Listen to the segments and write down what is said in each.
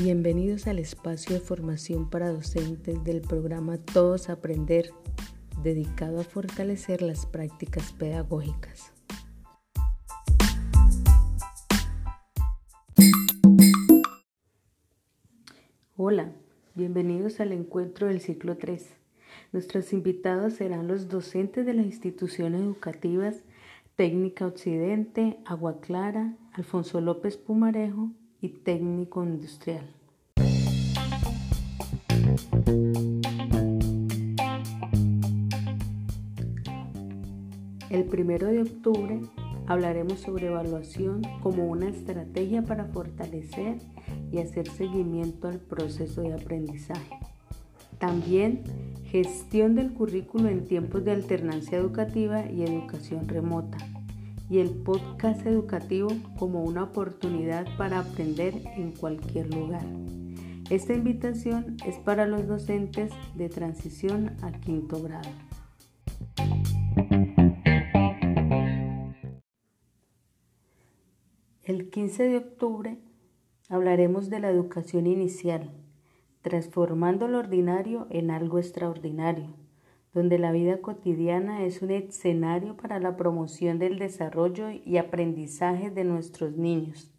Bienvenidos al espacio de formación para docentes del programa Todos Aprender, dedicado a fortalecer las prácticas pedagógicas. Hola, bienvenidos al encuentro del ciclo 3. Nuestros invitados serán los docentes de las instituciones educativas Técnica Occidente, Agua Clara, Alfonso López Pumarejo Técnico Industrial. El primero de octubre hablaremos sobre evaluación como una estrategia para fortalecer y hacer seguimiento al proceso de aprendizaje. También gestión del currículo en tiempos de alternancia educativa y educación remota. Y el podcast educativo como una oportunidad para aprender en cualquier lugar. Esta invitación es para los docentes de transición a quinto grado. El 15 de octubre hablaremos de la educación inicial transformando lo ordinario en algo extraordinario, donde la vida cotidiana es un escenario para la promoción del desarrollo y aprendizaje de nuestros niños.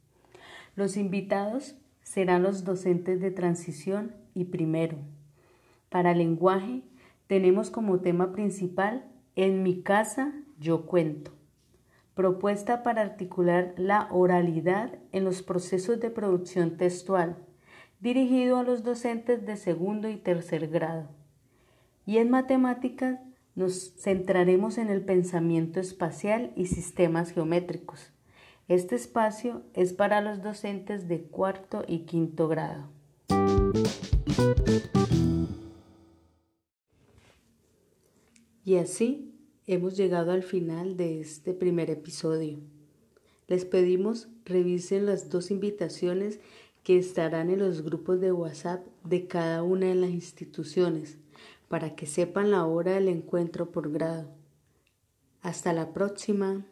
Los invitados serán los docentes de transición y primero. Para lenguaje tenemos como tema principal En mi casa yo cuento. Propuesta para articular la oralidad en los procesos de producción textual dirigido a los docentes de segundo y tercer grado. Y en matemáticas nos centraremos en el pensamiento espacial y sistemas geométricos. Este espacio es para los docentes de cuarto y quinto grado. Y así hemos llegado al final de este primer episodio. Les pedimos revisen las dos invitaciones que estarán en los grupos de WhatsApp de cada una de las instituciones para que sepan la hora del encuentro por grado. Hasta la próxima.